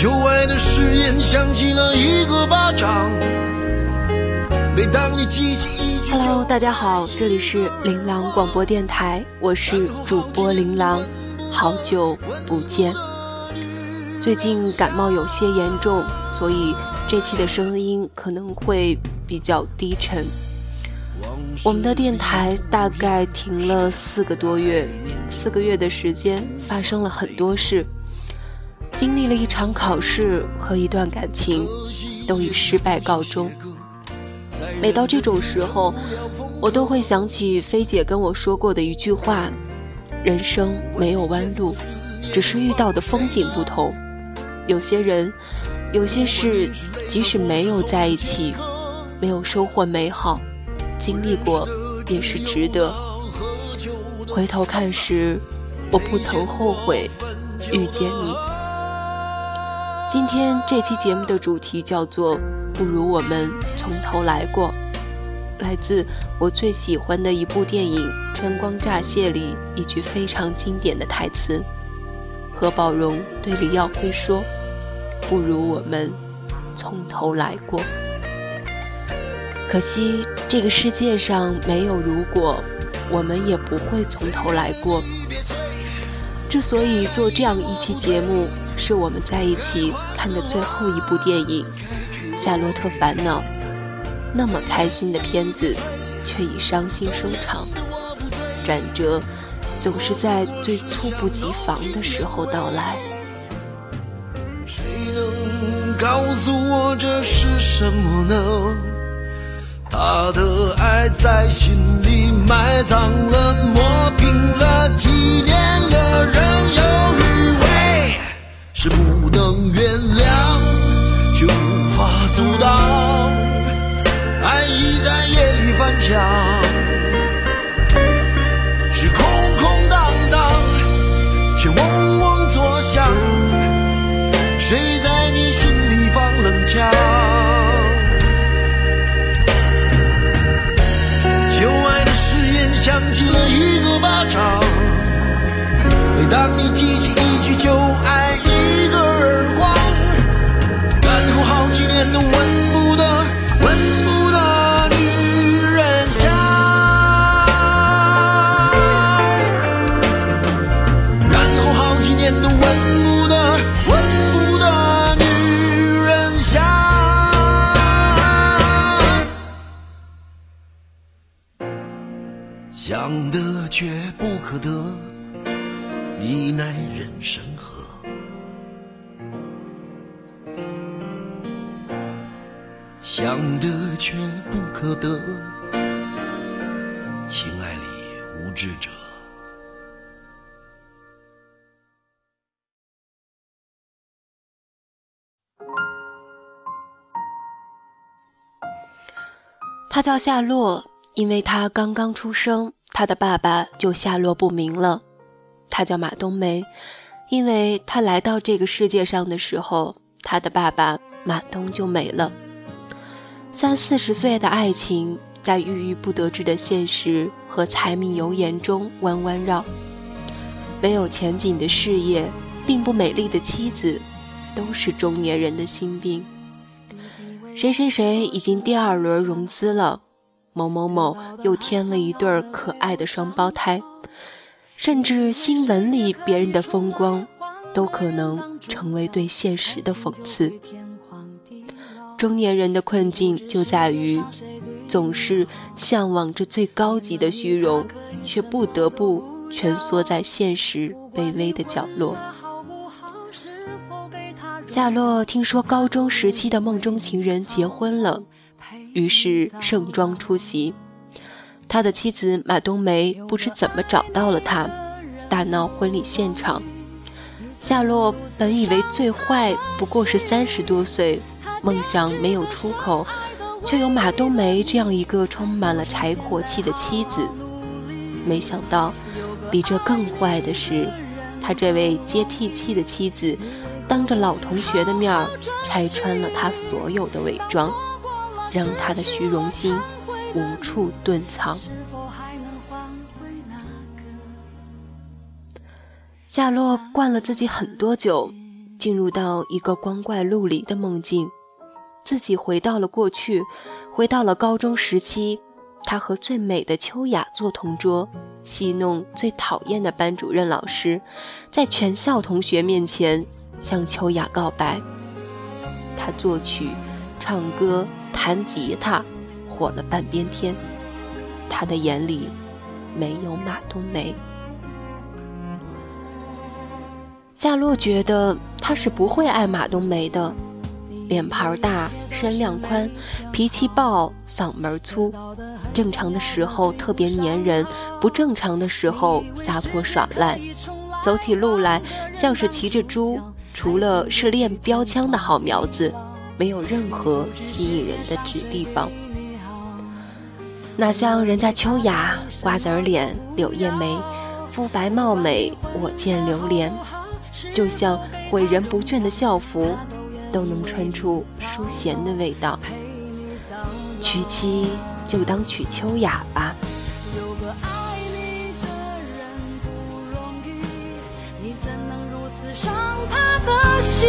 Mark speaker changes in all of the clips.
Speaker 1: 旧爱的誓言响起了一个巴掌。每当你记起一句
Speaker 2: ，Hello，大家好，这里是琳琅广播电台，我是主播琳琅，好久不见。最近感冒有些严重，所以。这期的声音可能会比较低沉。我们的电台大概停了四个多月，四个月的时间发生了很多事，经历了一场考试和一段感情，都以失败告终。每到这种时候，我都会想起菲姐跟我说过的一句话：人生没有弯路，只是遇到的风景不同。有些人。有些事，即使没有在一起，没有收获美好，经历过也是值得。回头看时，我不曾后悔遇见你。今天这期节目的主题叫做“不如我们从头来过”，来自我最喜欢的一部电影《春光乍泄》里一句非常经典的台词：何宝荣对李耀辉说。不如我们从头来过。可惜这个世界上没有如果，我们也不会从头来过。之所以做这样一期节目，是我们在一起看的最后一部电影《夏洛特烦恼》。那么开心的片子，却以伤心收场。转折总是在最猝不及防的时候到来。
Speaker 1: 谁能告诉我这是什么呢？他的爱在心里埋葬了，磨平了，纪念了，仍有余味，是不能原谅，却无法阻挡。爱已在夜里翻墙，是空空荡荡，却嗡嗡作响。谁在你心里放？冷枪，旧爱的誓言响起了一个巴掌。每当你记起一句旧爱，想得却不可得，你奈人生何？想得却不可得，情爱里无知者。
Speaker 2: 他叫夏洛，因为他刚刚出生。他的爸爸就下落不明了。他叫马冬梅，因为他来到这个世界上的时候，他的爸爸马东就没了。三四十岁的爱情，在郁郁不得志的现实和柴米油盐中弯弯绕。没有前景的事业，并不美丽的妻子，都是中年人的心病。谁谁谁已经第二轮融资了。某某某又添了一对可爱的双胞胎，甚至新闻里别人的风光，都可能成为对现实的讽刺。中年人的困境就在于，总是向往着最高级的虚荣，却不得不蜷缩在现实卑微的角落。夏洛听说高中时期的梦中情人结婚了，于是盛装出席。他的妻子马冬梅不知怎么找到了他，大闹婚礼现场。夏洛本以为最坏不过是三十多岁，梦想没有出口，却有马冬梅这样一个充满了柴火气的妻子。没想到，比这更坏的是，他这位接地气的妻子。当着老同学的面儿拆穿了他所有的伪装，让他的虚荣心无处遁藏。夏洛灌了自己很多酒，进入到一个光怪陆离的梦境，自己回到了过去，回到了高中时期，他和最美的秋雅做同桌，戏弄最讨厌的班主任老师，在全校同学面前。向秋雅告白，他作曲、唱歌、弹吉他，火了半边天。他的眼里没有马冬梅。夏洛觉得他是不会爱马冬梅的，脸盘大，身量宽，脾气暴，嗓门粗，正常的时候特别粘人，不正常的时候撒泼耍赖，走起路来像是骑着猪。除了是练标枪的好苗子，没有任何吸引人的指地方。哪像人家秋雅，瓜子脸，柳叶眉，肤白貌美，我见流连，就像诲人不倦的校服，都能穿出淑贤的味道。娶妻就当娶秋雅吧。心，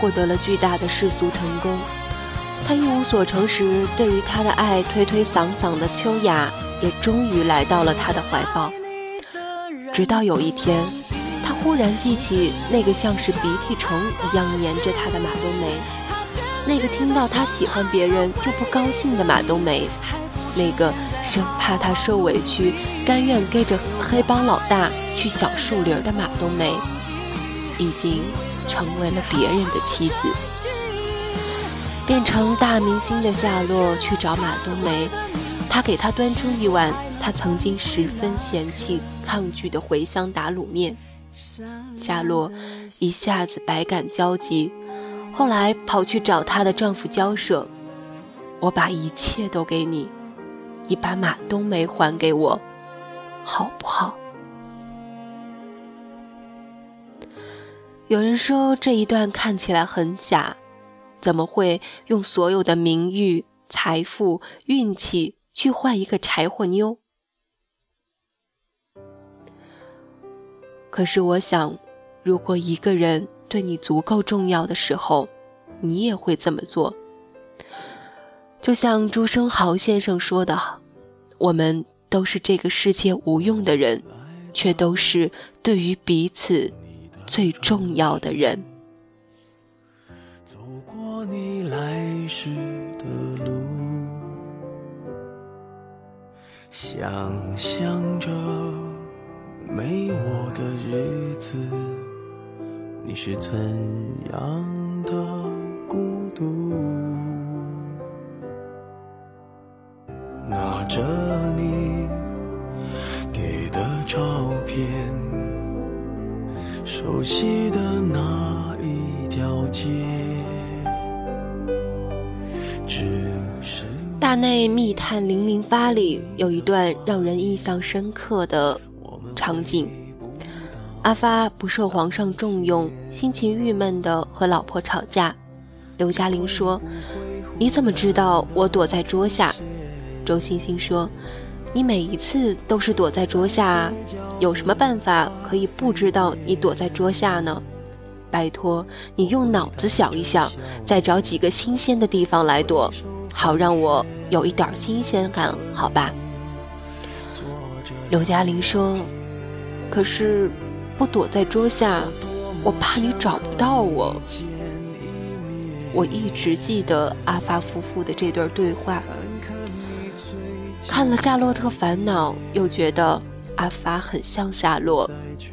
Speaker 2: 获得了巨大的世俗成功。他一无所成时，对于他的爱推推搡搡的秋雅，也终于来到了他的怀抱。直到有一天，他忽然记起那个像是鼻涕虫一样粘着他的马冬梅，那个听到他喜欢别人就不高兴的马冬梅，那个生怕他受委屈，甘愿跟着黑帮老大去小树林的马冬梅，已经。成为了别人的妻子，变成大明星的夏洛去找马冬梅，他给她端出一碗他曾经十分嫌弃、抗拒的茴香打卤面。夏洛一下子百感交集，后来跑去找她的丈夫交涉：“我把一切都给你，你把马冬梅还给我，好不好？”有人说这一段看起来很假，怎么会用所有的名誉、财富、运气去换一个柴火妞？可是我想，如果一个人对你足够重要的时候，你也会这么做。就像朱生豪先生说的：“我们都是这个世界无用的人，却都是对于彼此。”最重要的人。
Speaker 1: 走过你来时的路，想象着没我的日子，你是怎样的孤独？拿着你悉的那一条街。
Speaker 2: 大内密探零零发里有一段让人印象深刻的场景，阿发不受皇上重用，心情郁闷的和老婆吵架。刘嘉玲说：“你怎么知道我躲在桌下？”周星星说：“你每一次都是躲在桌下，有什么办法可以不知道你躲在桌下呢？拜托你用脑子想一想，再找几个新鲜的地方来躲，好让我有一点新鲜感，好吧？”刘嘉玲说：“可是不躲在桌下，我怕你找不到我。”我一直记得阿发夫妇的这段对话。看了《夏洛特烦恼》，又觉得阿发很像夏洛，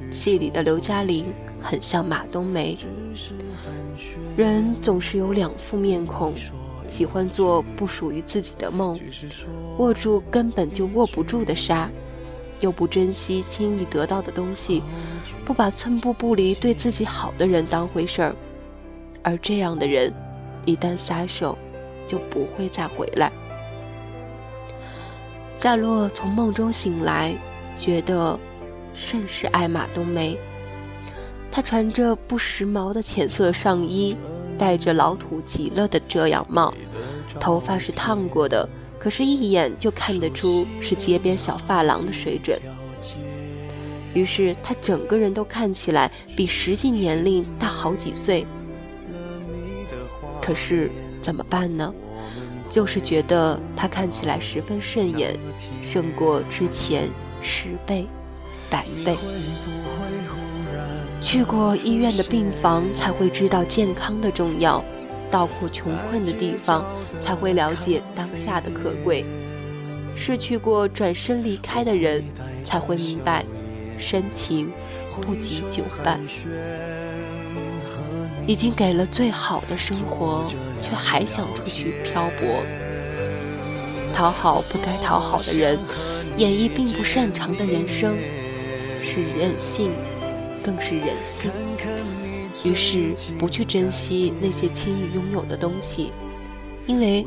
Speaker 2: 戏里的刘嘉玲很像马冬梅。人总是有两副面孔，喜欢做不属于自己的梦，握住根本就握不住的沙，又不珍惜轻易得到的东西，不把寸步不离对自己好的人当回事儿，而这样的人。一旦撒手，就不会再回来。夏洛从梦中醒来，觉得甚是爱马冬梅。她穿着不时髦的浅色上衣，戴着老土极了的遮阳帽，头发是烫过的，可是，一眼就看得出是街边小发廊的水准。于是，她整个人都看起来比实际年龄大好几岁。可是怎么办呢？就是觉得他看起来十分顺眼，胜过之前十倍、百倍。去过医院的病房，才会知道健康的重要；到过穷困的地方，才会了解当下的可贵；失去过转身离开的人，才会明白深情不及久伴。已经给了最好的生活，却还想出去漂泊，讨好不该讨好的人，演绎并不擅长的人生，是任性，更是人性。于是不去珍惜那些轻易拥有的东西，因为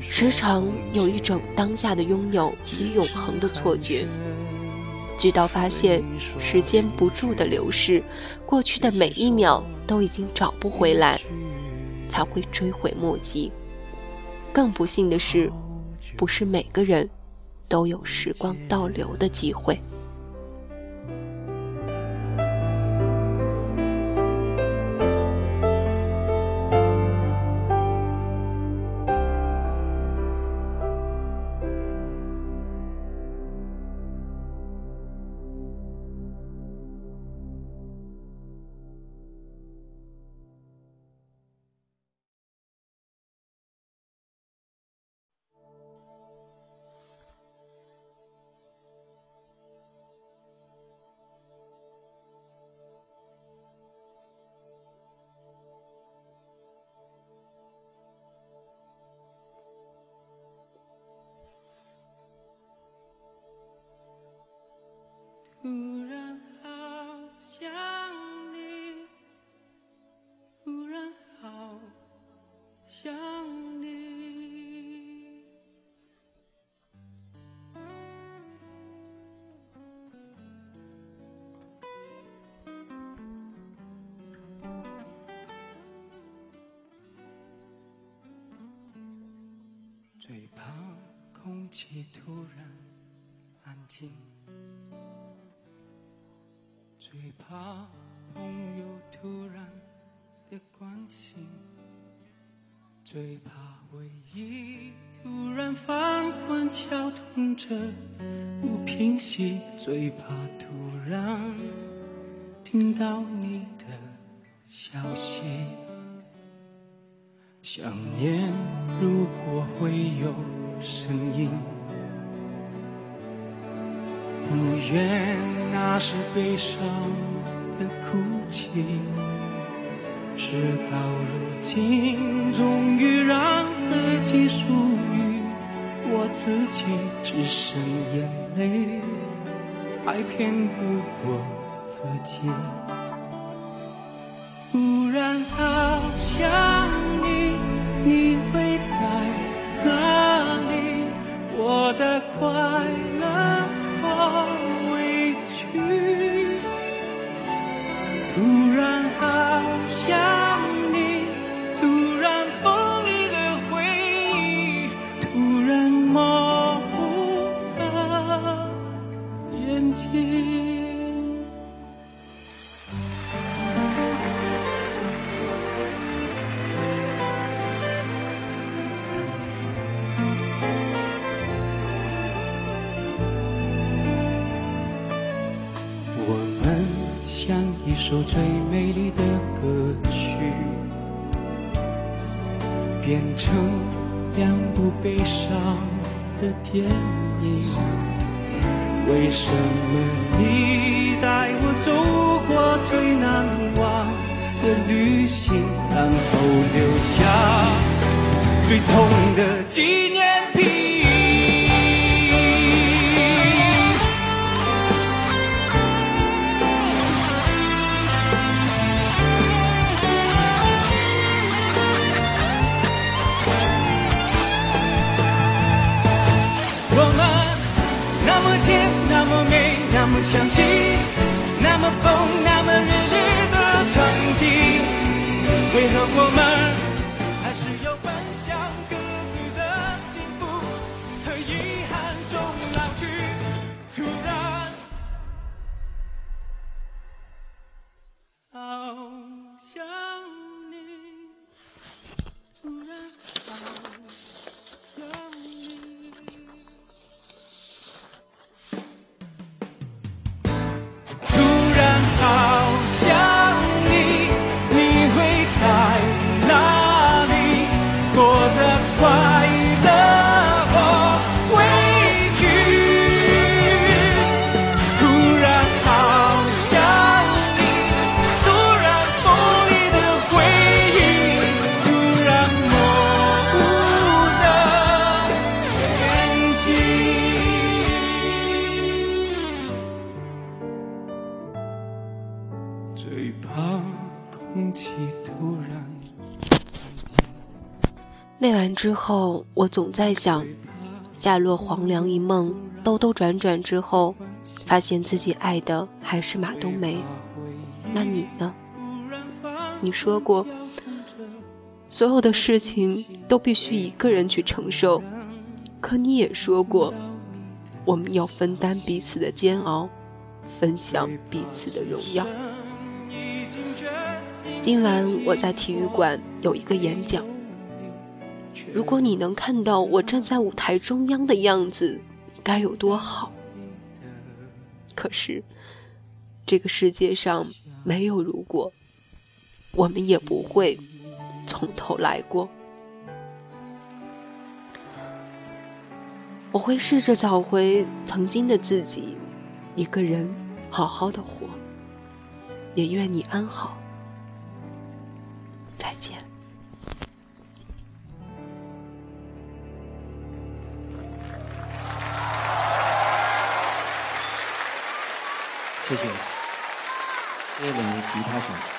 Speaker 2: 时常有一种当下的拥有即永恒的错觉。直到发现时间不住的流逝，过去的每一秒都已经找不回来，才会追悔莫及。更不幸的是，不是每个人都有时光倒流的机会。
Speaker 3: 最怕空气突然安静，最怕朋友突然的关心，最怕回忆突然翻滚绞痛着不平息，最怕突然听到你的消息。想念，如果会有声音，不愿那是悲伤的哭泣。事到如今，终于让自己属于我自己，只剩眼泪，还骗不过自己。忽然好想。突然两部悲伤的电影。为什么你带我走过最难忘的旅行，然后留下最痛的纪念品？那么美，那么相信那么疯、那么热烈的曾经，为何我们
Speaker 2: 之后，我总在想，夏落黄粱一梦，兜兜转转之后，发现自己爱的还是马冬梅。那你呢？你说过，所有的事情都必须一个人去承受，可你也说过，我们要分担彼此的煎熬，分享彼此的荣耀。今晚我在体育馆有一个演讲。如果你能看到我站在舞台中央的样子，该有多好！可是，这个世界上没有如果，我们也不会从头来过。我会试着找回曾经的自己，一个人好好的活。也愿你安好。再见。
Speaker 4: 谢谢，谢谢两位吉他手。